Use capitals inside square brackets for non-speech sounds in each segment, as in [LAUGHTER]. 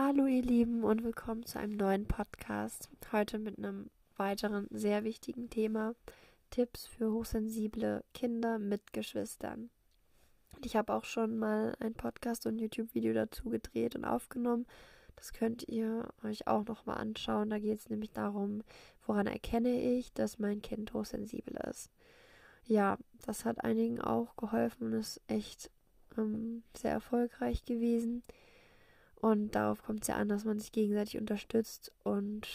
Hallo ihr Lieben und willkommen zu einem neuen Podcast. Heute mit einem weiteren sehr wichtigen Thema. Tipps für hochsensible Kinder mit Geschwistern. Ich habe auch schon mal ein Podcast und YouTube-Video dazu gedreht und aufgenommen. Das könnt ihr euch auch noch mal anschauen. Da geht es nämlich darum, woran erkenne ich, dass mein Kind hochsensibel ist. Ja, das hat einigen auch geholfen und ist echt ähm, sehr erfolgreich gewesen. Und darauf kommt es ja an, dass man sich gegenseitig unterstützt und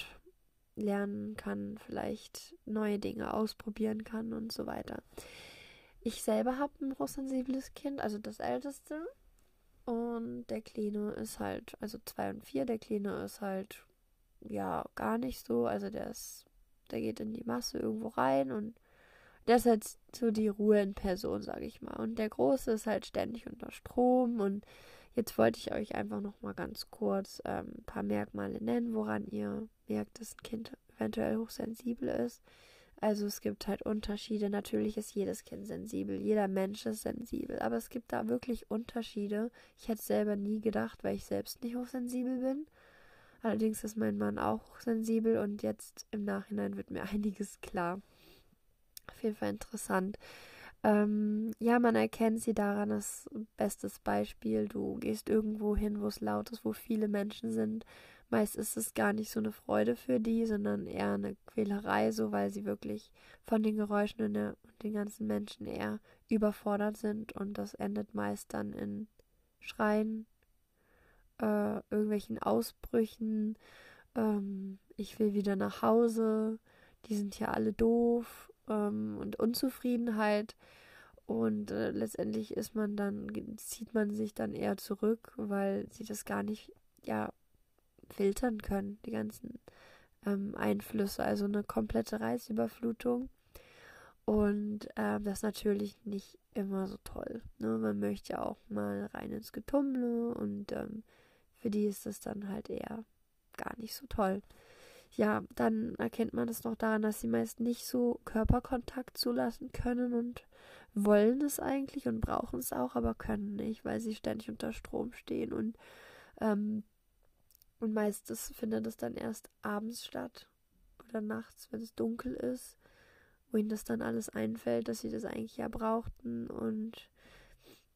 lernen kann, vielleicht neue Dinge ausprobieren kann und so weiter. Ich selber habe ein hochsensibles Kind, also das älteste. Und der Kleine ist halt, also zwei und vier, der Kleine ist halt, ja, gar nicht so. Also der ist, der geht in die Masse irgendwo rein und der ist halt so die Ruhe in Person, sage ich mal. Und der Große ist halt ständig unter Strom und Jetzt wollte ich euch einfach noch mal ganz kurz ähm, ein paar Merkmale nennen, woran ihr merkt, dass ein Kind eventuell hochsensibel ist. Also es gibt halt Unterschiede. Natürlich ist jedes Kind sensibel, jeder Mensch ist sensibel, aber es gibt da wirklich Unterschiede. Ich hätte selber nie gedacht, weil ich selbst nicht hochsensibel bin. Allerdings ist mein Mann auch sensibel und jetzt im Nachhinein wird mir [LAUGHS] einiges klar. Auf jeden Fall interessant. Ähm, ja, man erkennt sie daran, das bestes Beispiel, du gehst irgendwo hin, wo es laut ist, wo viele Menschen sind. Meist ist es gar nicht so eine Freude für die, sondern eher eine Quälerei, so weil sie wirklich von den Geräuschen und, der, und den ganzen Menschen eher überfordert sind und das endet meist dann in Schreien, äh, irgendwelchen Ausbrüchen, ähm, ich will wieder nach Hause, die sind ja alle doof ähm, und Unzufriedenheit. Und äh, letztendlich ist man dann, zieht man sich dann eher zurück, weil sie das gar nicht, ja, filtern können, die ganzen ähm, Einflüsse. Also eine komplette Reizüberflutung. Und äh, das ist natürlich nicht immer so toll. Ne? Man möchte ja auch mal rein ins Getummle und ähm, für die ist das dann halt eher gar nicht so toll ja, dann erkennt man das noch daran, dass sie meist nicht so Körperkontakt zulassen können und wollen es eigentlich und brauchen es auch, aber können nicht, weil sie ständig unter Strom stehen und ähm, und meistens findet es dann erst abends statt oder nachts, wenn es dunkel ist, wo ihnen das dann alles einfällt, dass sie das eigentlich ja brauchten und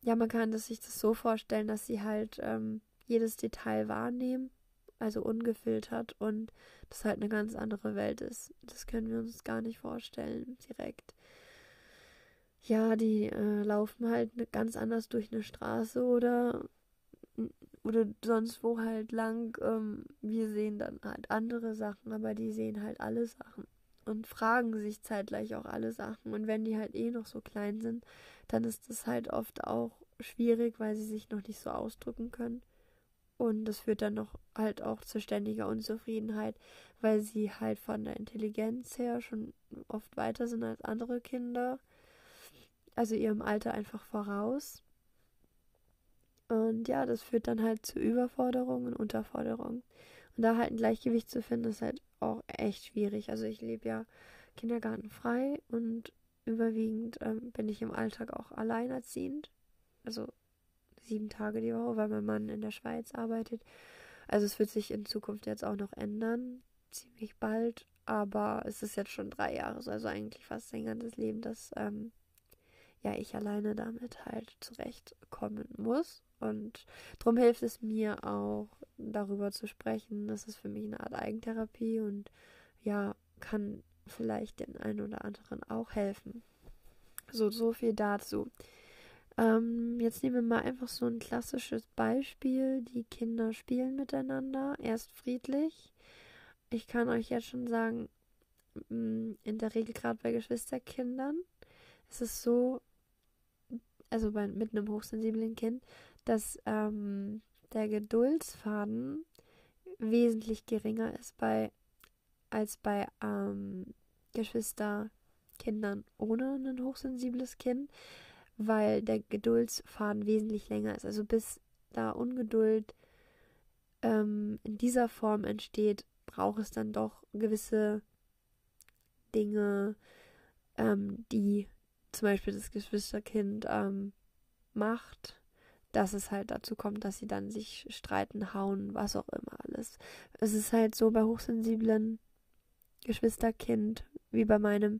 ja, man kann das, sich das so vorstellen, dass sie halt ähm, jedes Detail wahrnehmen also ungefiltert und das halt eine ganz andere Welt ist. Das können wir uns gar nicht vorstellen direkt. Ja, die äh, laufen halt ne, ganz anders durch eine Straße oder oder sonst wo halt lang. Ähm, wir sehen dann halt andere Sachen, aber die sehen halt alle Sachen und fragen sich zeitgleich auch alle Sachen. Und wenn die halt eh noch so klein sind, dann ist das halt oft auch schwierig, weil sie sich noch nicht so ausdrücken können. Und das führt dann noch halt auch zu ständiger Unzufriedenheit, weil sie halt von der Intelligenz her schon oft weiter sind als andere Kinder. Also ihrem Alter einfach voraus. Und ja, das führt dann halt zu Überforderung und Unterforderung. Und da halt ein Gleichgewicht zu finden, ist halt auch echt schwierig. Also ich lebe ja kindergartenfrei und überwiegend ähm, bin ich im Alltag auch alleinerziehend. Also sieben Tage die Woche, weil mein Mann in der Schweiz arbeitet. Also es wird sich in Zukunft jetzt auch noch ändern, ziemlich bald. Aber es ist jetzt schon drei Jahre, also eigentlich fast sein ganzes Leben, dass ähm, ja ich alleine damit halt zurechtkommen muss. Und darum hilft es mir auch, darüber zu sprechen. Das ist für mich eine Art Eigentherapie und ja, kann vielleicht den einen oder anderen auch helfen. So, so viel dazu. Ähm, jetzt nehmen wir mal einfach so ein klassisches Beispiel. Die Kinder spielen miteinander, erst friedlich. Ich kann euch jetzt schon sagen, mm, in der Regel gerade bei Geschwisterkindern ist es so, also bei, mit einem hochsensiblen Kind, dass ähm, der Geduldsfaden wesentlich geringer ist bei als bei ähm, Geschwisterkindern ohne ein hochsensibles Kind weil der Geduldsfaden wesentlich länger ist. Also bis da Ungeduld ähm, in dieser Form entsteht, braucht es dann doch gewisse Dinge, ähm, die zum Beispiel das Geschwisterkind ähm, macht, dass es halt dazu kommt, dass sie dann sich streiten, hauen, was auch immer alles. Es ist halt so bei hochsensiblen Geschwisterkind wie bei meinem,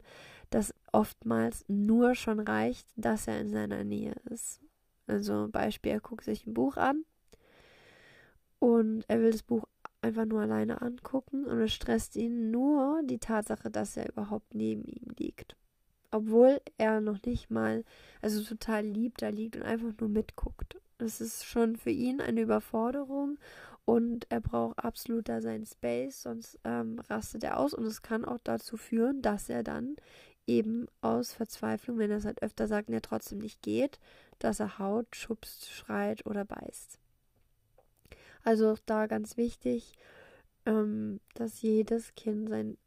dass oftmals nur schon reicht, dass er in seiner Nähe ist. Also Beispiel, er guckt sich ein Buch an und er will das Buch einfach nur alleine angucken und es stresst ihn nur die Tatsache, dass er überhaupt neben ihm liegt. Obwohl er noch nicht mal, also total lieb da liegt und einfach nur mitguckt. Das ist schon für ihn eine Überforderung und er braucht absolut da seinen Space, sonst ähm, rastet er aus und es kann auch dazu führen, dass er dann eben aus Verzweiflung, wenn er es halt öfter sagt und er trotzdem nicht geht, dass er haut, schubst, schreit oder beißt. Also auch da ganz wichtig, ähm, dass jedes Kind sein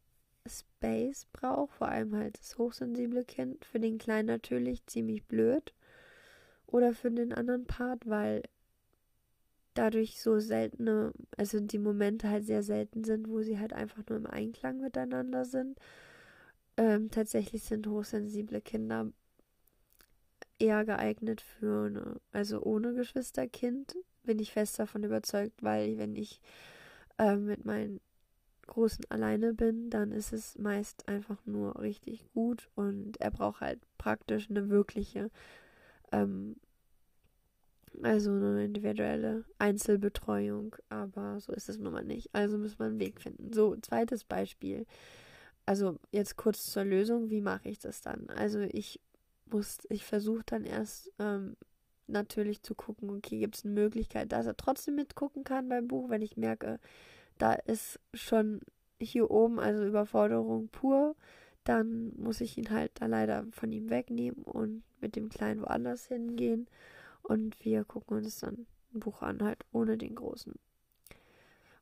Space braucht, vor allem halt das hochsensible Kind. Für den Kleinen natürlich ziemlich blöd. Oder für den anderen Part, weil dadurch so seltene, also die Momente halt sehr selten sind, wo sie halt einfach nur im Einklang miteinander sind. Ähm, tatsächlich sind hochsensible Kinder eher geeignet für eine, also ohne Geschwisterkind, bin ich fest davon überzeugt, weil wenn ich äh, mit meinen Großen alleine bin, dann ist es meist einfach nur richtig gut und er braucht halt praktisch eine wirkliche, ähm, also eine individuelle Einzelbetreuung, aber so ist es nun mal nicht. Also muss man einen Weg finden. So, zweites Beispiel. Also jetzt kurz zur Lösung, wie mache ich das dann? Also ich muss, ich versuche dann erst ähm, natürlich zu gucken, okay, gibt es eine Möglichkeit, dass er trotzdem mitgucken kann beim Buch, wenn ich merke, da ist schon hier oben, also Überforderung pur, dann muss ich ihn halt da leider von ihm wegnehmen und mit dem Kleinen woanders hingehen. Und wir gucken uns dann ein Buch an, halt ohne den Großen.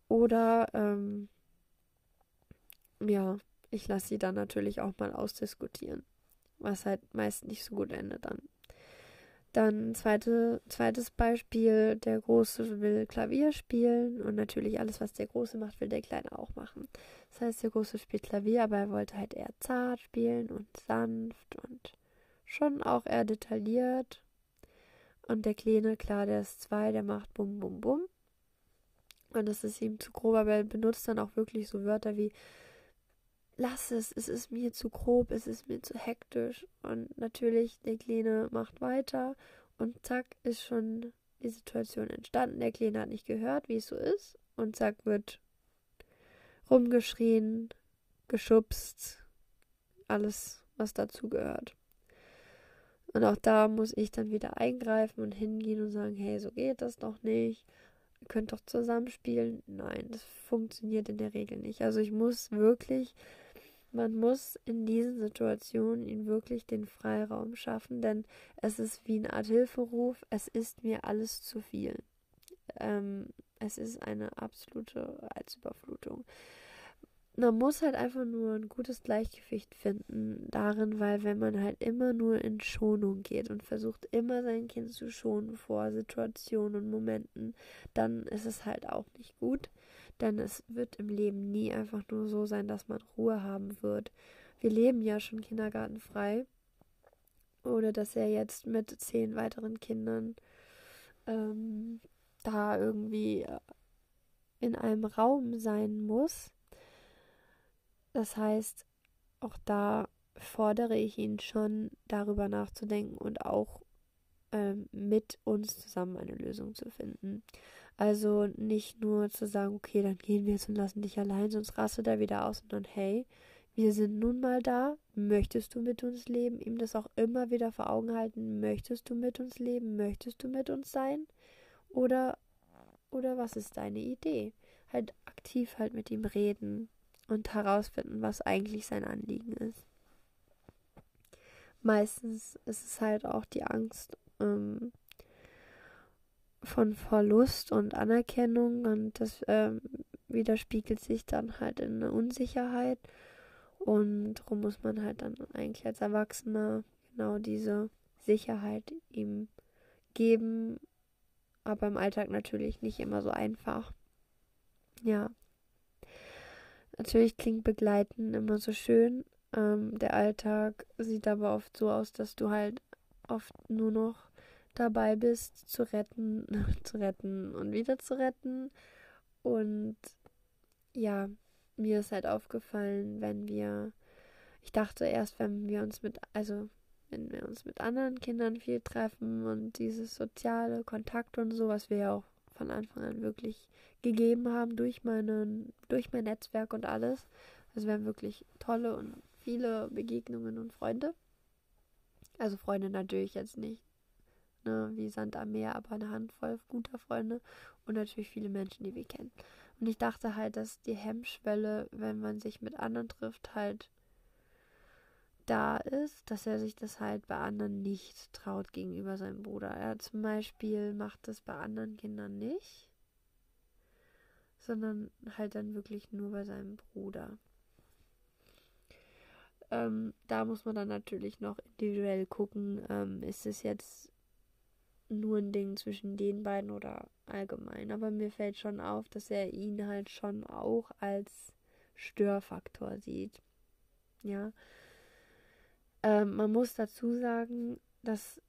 Oder, ähm, ja, ich lasse sie dann natürlich auch mal ausdiskutieren, was halt meist nicht so gut endet dann. Dann zweite, zweites Beispiel, der Große will Klavier spielen und natürlich alles, was der Große macht, will der Kleine auch machen. Das heißt, der Große spielt Klavier, aber er wollte halt eher zart spielen und sanft und schon auch eher detailliert. Und der Kleine, klar, der ist zwei, der macht bum bum bum. Und das ist ihm zu grob, aber er benutzt dann auch wirklich so Wörter wie lass es, es ist mir zu grob, es ist mir zu hektisch. Und natürlich, der Kleine macht weiter und zack, ist schon die Situation entstanden. Der Kleine hat nicht gehört, wie es so ist. Und zack, wird rumgeschrien, geschubst, alles, was dazu gehört. Und auch da muss ich dann wieder eingreifen und hingehen und sagen, hey, so geht das doch nicht. Ihr könnt doch zusammenspielen. Nein, das funktioniert in der Regel nicht. Also ich muss wirklich man muss in diesen Situationen ihn wirklich den Freiraum schaffen, denn es ist wie eine Art Hilferuf, es ist mir alles zu viel. Ähm, es ist eine absolute Reizüberflutung. Man muss halt einfach nur ein gutes Gleichgewicht finden darin, weil wenn man halt immer nur in Schonung geht und versucht immer sein Kind zu schonen vor Situationen und Momenten, dann ist es halt auch nicht gut. Denn es wird im Leben nie einfach nur so sein, dass man Ruhe haben wird. Wir leben ja schon kindergartenfrei. Oder dass er jetzt mit zehn weiteren Kindern ähm, da irgendwie in einem Raum sein muss. Das heißt, auch da fordere ich ihn schon darüber nachzudenken und auch ähm, mit uns zusammen eine Lösung zu finden. Also nicht nur zu sagen, okay, dann gehen wir jetzt und lassen dich allein, sonst rastet er wieder aus, sondern hey, wir sind nun mal da. Möchtest du mit uns leben? Ihm das auch immer wieder vor Augen halten. Möchtest du mit uns leben? Möchtest du mit uns sein? Oder, oder was ist deine Idee? Halt aktiv halt mit ihm reden und herausfinden, was eigentlich sein Anliegen ist. Meistens ist es halt auch die Angst, ähm, von Verlust und Anerkennung und das ähm, widerspiegelt sich dann halt in einer Unsicherheit und darum muss man halt dann eigentlich als Erwachsener genau diese Sicherheit ihm geben, aber im Alltag natürlich nicht immer so einfach. Ja. Natürlich klingt Begleiten immer so schön. Ähm, der Alltag sieht aber oft so aus, dass du halt oft nur noch dabei bist, zu retten, [LAUGHS] zu retten und wieder zu retten. Und ja, mir ist halt aufgefallen, wenn wir, ich dachte erst, wenn wir uns mit, also wenn wir uns mit anderen Kindern viel treffen und dieses soziale Kontakt und so, was wir ja auch von Anfang an wirklich gegeben haben durch meinen, durch mein Netzwerk und alles. Also wir haben wirklich tolle und viele Begegnungen und Freunde. Also Freunde natürlich jetzt nicht ne, wie Sand am Meer, aber eine Handvoll guter Freunde und natürlich viele Menschen, die wir kennen. Und ich dachte halt, dass die Hemmschwelle, wenn man sich mit anderen trifft, halt da ist, dass er sich das halt bei anderen nicht traut gegenüber seinem Bruder. Er zum Beispiel macht das bei anderen Kindern nicht, sondern halt dann wirklich nur bei seinem Bruder. Ähm, da muss man dann natürlich noch individuell gucken, ähm, ist es jetzt nur ein Ding zwischen den beiden oder allgemein. Aber mir fällt schon auf, dass er ihn halt schon auch als Störfaktor sieht. Ja. Ähm, man muss dazu sagen, dass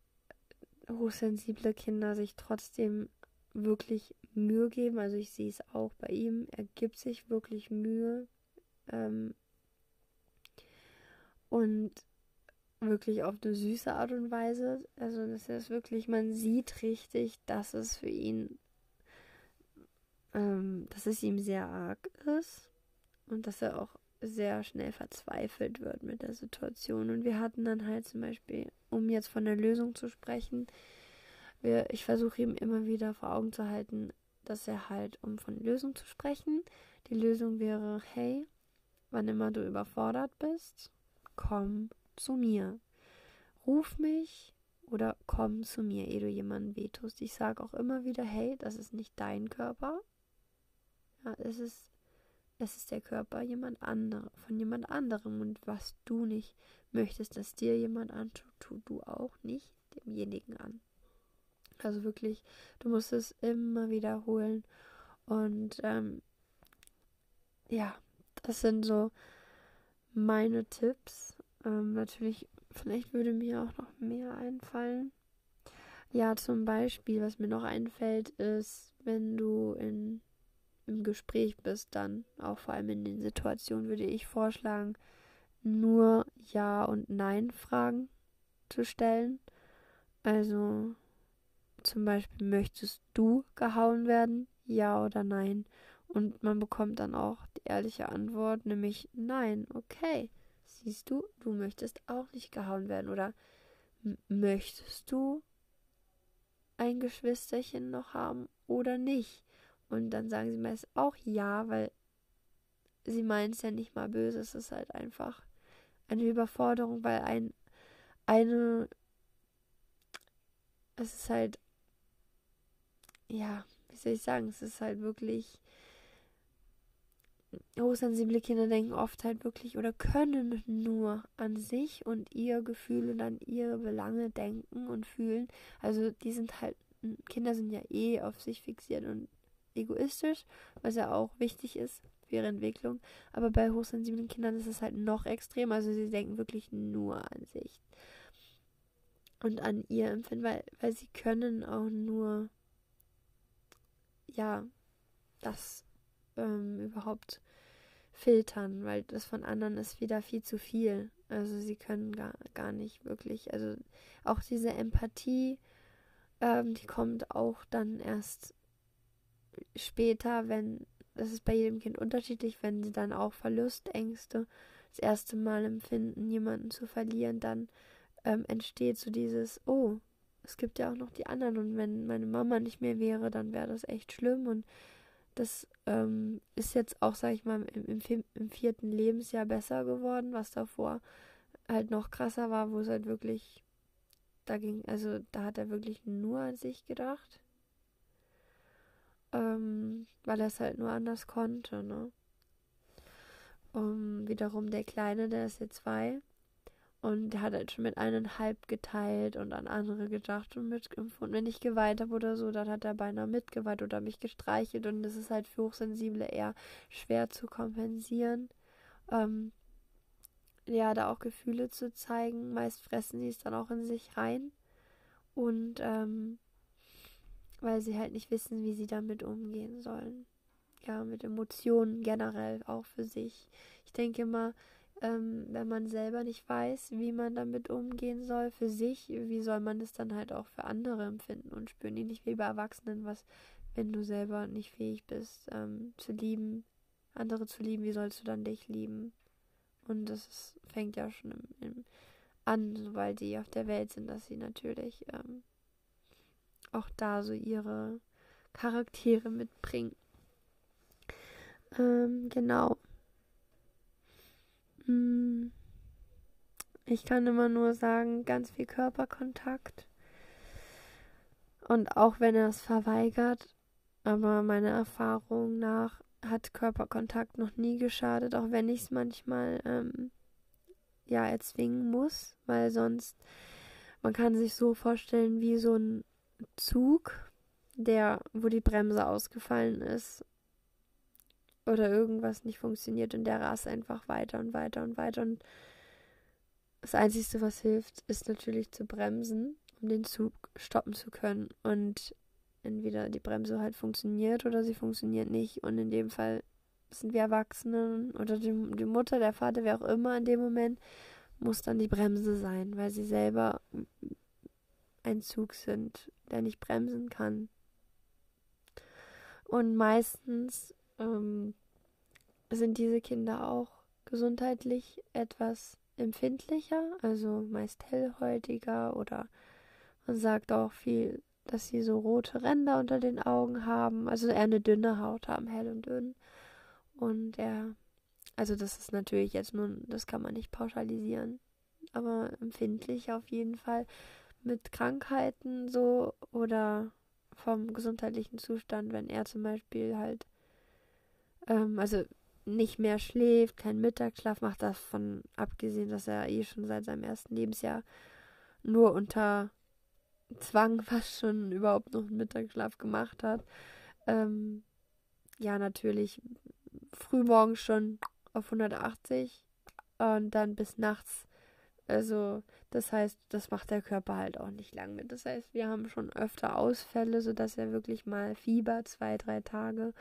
hochsensible Kinder sich trotzdem wirklich Mühe geben. Also ich sehe es auch bei ihm. Er gibt sich wirklich Mühe. Ähm, und wirklich auf eine süße Art und Weise. Also das ist wirklich, man sieht richtig, dass es für ihn, ähm, dass es ihm sehr arg ist und dass er auch sehr schnell verzweifelt wird mit der Situation. Und wir hatten dann halt zum Beispiel, um jetzt von der Lösung zu sprechen, wir, ich versuche ihm immer wieder vor Augen zu halten, dass er halt, um von Lösung zu sprechen, die Lösung wäre, hey, wann immer du überfordert bist, komm zu mir. Ruf mich oder komm zu mir, ehe du jemanden wehtust. Ich sage auch immer wieder, hey, das ist nicht dein Körper. Ja, es ist, es ist der Körper jemand anderem, von jemand anderem. Und was du nicht möchtest, dass dir jemand antut, tu du auch nicht demjenigen an. Also wirklich, du musst es immer wiederholen. Und ähm, ja, das sind so meine Tipps. Ähm, natürlich, vielleicht würde mir auch noch mehr einfallen. Ja, zum Beispiel, was mir noch einfällt, ist, wenn du in, im Gespräch bist, dann auch vor allem in den Situationen würde ich vorschlagen, nur Ja und Nein Fragen zu stellen. Also zum Beispiel, möchtest du gehauen werden? Ja oder nein? Und man bekommt dann auch die ehrliche Antwort, nämlich nein, okay. Siehst du, du möchtest auch nicht gehauen werden. Oder möchtest du ein Geschwisterchen noch haben oder nicht? Und dann sagen sie meist auch ja, weil sie meinen es ja nicht mal böse. Es ist halt einfach eine Überforderung, weil ein eine es ist halt ja, wie soll ich sagen, es ist halt wirklich hochsensible Kinder denken oft halt wirklich oder können nur an sich und ihr Gefühl und an ihre Belange denken und fühlen. Also die sind halt, Kinder sind ja eh auf sich fixiert und egoistisch, was ja auch wichtig ist für ihre Entwicklung. Aber bei hochsensiblen Kindern ist es halt noch extrem. Also sie denken wirklich nur an sich und an ihr Empfinden, weil, weil sie können auch nur ja das ähm, überhaupt filtern, weil das von anderen ist wieder viel zu viel. Also sie können gar, gar nicht wirklich, also auch diese Empathie, ähm, die kommt auch dann erst später, wenn, das ist bei jedem Kind unterschiedlich, wenn sie dann auch Verlustängste das erste Mal empfinden, jemanden zu verlieren, dann ähm, entsteht so dieses, oh, es gibt ja auch noch die anderen und wenn meine Mama nicht mehr wäre, dann wäre das echt schlimm und das ähm, ist jetzt auch, sag ich mal, im, im, im, vierten Lebensjahr besser geworden, was davor halt noch krasser war, wo es halt wirklich, da ging, also da hat er wirklich nur an sich gedacht. Ähm, weil er es halt nur anders konnte, ne? Um, wiederum der Kleine, der ist jetzt zwei, und der hat halt schon mit eineinhalb geteilt und an andere gedacht und mitempfunden. Wenn ich geweint habe oder so, dann hat er beinahe mitgeweint oder mich gestreichelt. Und das ist halt für Hochsensible eher schwer zu kompensieren. Ähm, ja, da auch Gefühle zu zeigen. Meist fressen sie es dann auch in sich rein. Und ähm, weil sie halt nicht wissen, wie sie damit umgehen sollen. Ja, mit Emotionen generell auch für sich. Ich denke immer, ähm, wenn man selber nicht weiß, wie man damit umgehen soll für sich, wie soll man es dann halt auch für andere empfinden und spüren? Nicht wie bei Erwachsenen, was, wenn du selber nicht fähig bist, ähm, zu lieben, andere zu lieben, wie sollst du dann dich lieben? Und das ist, fängt ja schon im, im, an, sobald die auf der Welt sind, dass sie natürlich ähm, auch da so ihre Charaktere mitbringen. Ähm, genau. Hm. Ich kann immer nur sagen, ganz viel Körperkontakt. Und auch wenn er es verweigert, aber meiner Erfahrung nach hat Körperkontakt noch nie geschadet, auch wenn ich es manchmal ähm, ja erzwingen muss, weil sonst man kann sich so vorstellen wie so ein Zug, der wo die Bremse ausgefallen ist oder irgendwas nicht funktioniert und der rast einfach weiter und weiter und weiter und das Einzige, was hilft, ist natürlich zu bremsen, um den Zug stoppen zu können. Und entweder die Bremse halt funktioniert oder sie funktioniert nicht. Und in dem Fall sind wir Erwachsene oder die, die Mutter, der Vater, wer auch immer in dem Moment, muss dann die Bremse sein, weil sie selber ein Zug sind, der nicht bremsen kann. Und meistens ähm, sind diese Kinder auch gesundheitlich etwas empfindlicher, also meist hellhäutiger oder man sagt auch viel dass sie so rote Ränder unter den Augen haben, also eher eine dünne Haut haben, hell und dünn. Und er, also das ist natürlich jetzt nun, das kann man nicht pauschalisieren, aber empfindlich auf jeden Fall mit Krankheiten so oder vom gesundheitlichen Zustand, wenn er zum Beispiel halt, ähm, also nicht mehr schläft, keinen Mittagsschlaf macht, davon abgesehen, dass er eh schon seit seinem ersten Lebensjahr nur unter Zwang [LAUGHS] fast schon überhaupt noch einen Mittagsschlaf gemacht hat. Ähm, ja, natürlich frühmorgens schon auf 180 und dann bis nachts. Also, das heißt, das macht der Körper halt auch nicht lang mit. Das heißt, wir haben schon öfter Ausfälle, sodass er wirklich mal Fieber, zwei, drei Tage,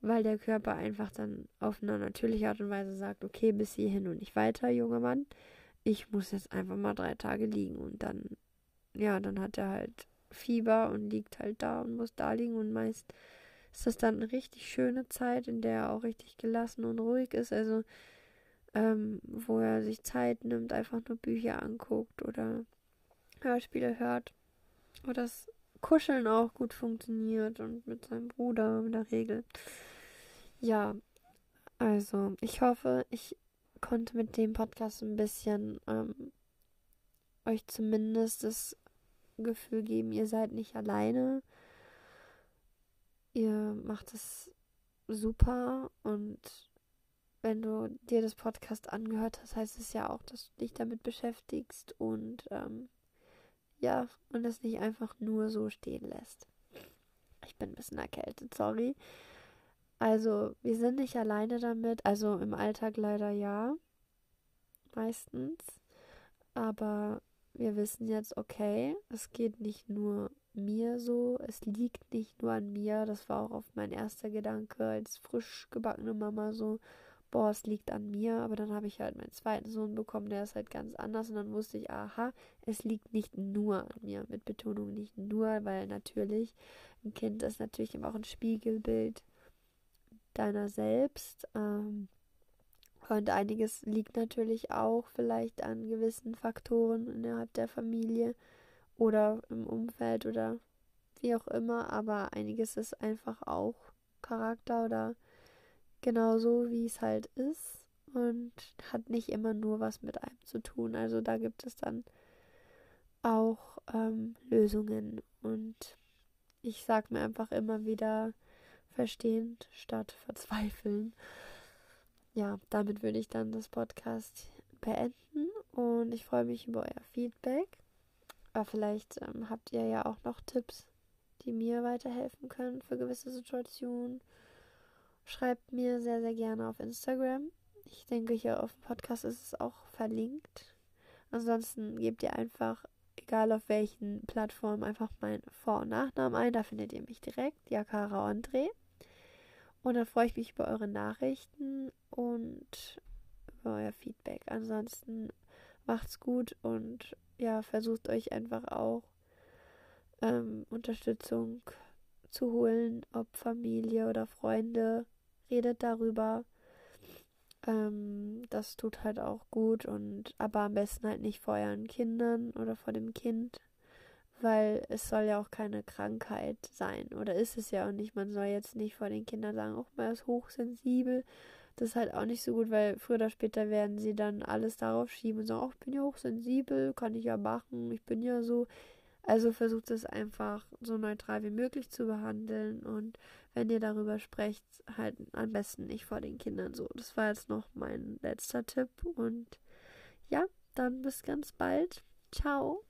weil der Körper einfach dann auf eine natürliche Art und Weise sagt, okay, bis hierhin und nicht weiter, junger Mann. Ich muss jetzt einfach mal drei Tage liegen und dann ja, dann hat er halt Fieber und liegt halt da und muss da liegen und meist ist das dann eine richtig schöne Zeit, in der er auch richtig gelassen und ruhig ist, also ähm, wo er sich Zeit nimmt, einfach nur Bücher anguckt oder Hörspiele hört, wo das Kuscheln auch gut funktioniert und mit seinem Bruder in der Regel. Ja, also ich hoffe, ich konnte mit dem Podcast ein bisschen ähm, euch zumindest das Gefühl geben, ihr seid nicht alleine. Ihr macht es super und wenn du dir das Podcast angehört hast, heißt es ja auch, dass du dich damit beschäftigst und ähm, ja, und es nicht einfach nur so stehen lässt. Ich bin ein bisschen erkältet, sorry. Also, wir sind nicht alleine damit, also im Alltag leider ja, meistens, aber wir wissen jetzt, okay, es geht nicht nur mir so, es liegt nicht nur an mir. Das war auch oft mein erster Gedanke als frisch gebackene Mama so, boah, es liegt an mir. Aber dann habe ich halt meinen zweiten Sohn bekommen, der ist halt ganz anders. Und dann wusste ich, aha, es liegt nicht nur an mir. Mit Betonung nicht nur, weil natürlich ein Kind ist natürlich immer auch ein Spiegelbild deiner selbst. Ähm, und einiges liegt natürlich auch vielleicht an gewissen Faktoren innerhalb der Familie oder im Umfeld oder wie auch immer, aber einiges ist einfach auch Charakter oder genauso, wie es halt ist und hat nicht immer nur was mit einem zu tun. Also da gibt es dann auch ähm, Lösungen und ich sag mir einfach immer wieder verstehend statt verzweifeln ja, damit würde ich dann das Podcast beenden und ich freue mich über euer Feedback. Aber vielleicht ähm, habt ihr ja auch noch Tipps, die mir weiterhelfen können für gewisse Situationen. Schreibt mir sehr, sehr gerne auf Instagram. Ich denke, hier auf dem Podcast ist es auch verlinkt. Ansonsten gebt ihr einfach egal auf welchen Plattformen, einfach meinen Vor- und Nachnamen ein. Da findet ihr mich direkt, Jakara André. Und dann freue ich mich über eure Nachrichten und über euer Feedback. Ansonsten macht's gut und ja, versucht euch einfach auch ähm, Unterstützung zu holen, ob Familie oder Freunde. Redet darüber. Ähm, das tut halt auch gut und aber am besten halt nicht vor euren Kindern oder vor dem Kind, weil es soll ja auch keine Krankheit sein oder ist es ja auch nicht. Man soll jetzt nicht vor den Kindern sagen, auch mal ist hochsensibel. Das ist halt auch nicht so gut, weil früher oder später werden sie dann alles darauf schieben und sagen, oh, ich bin ja hochsensibel, kann ich ja machen, ich bin ja so. Also versucht es einfach so neutral wie möglich zu behandeln und wenn ihr darüber sprecht, halt am besten nicht vor den Kindern so. Das war jetzt noch mein letzter Tipp und ja, dann bis ganz bald. Ciao.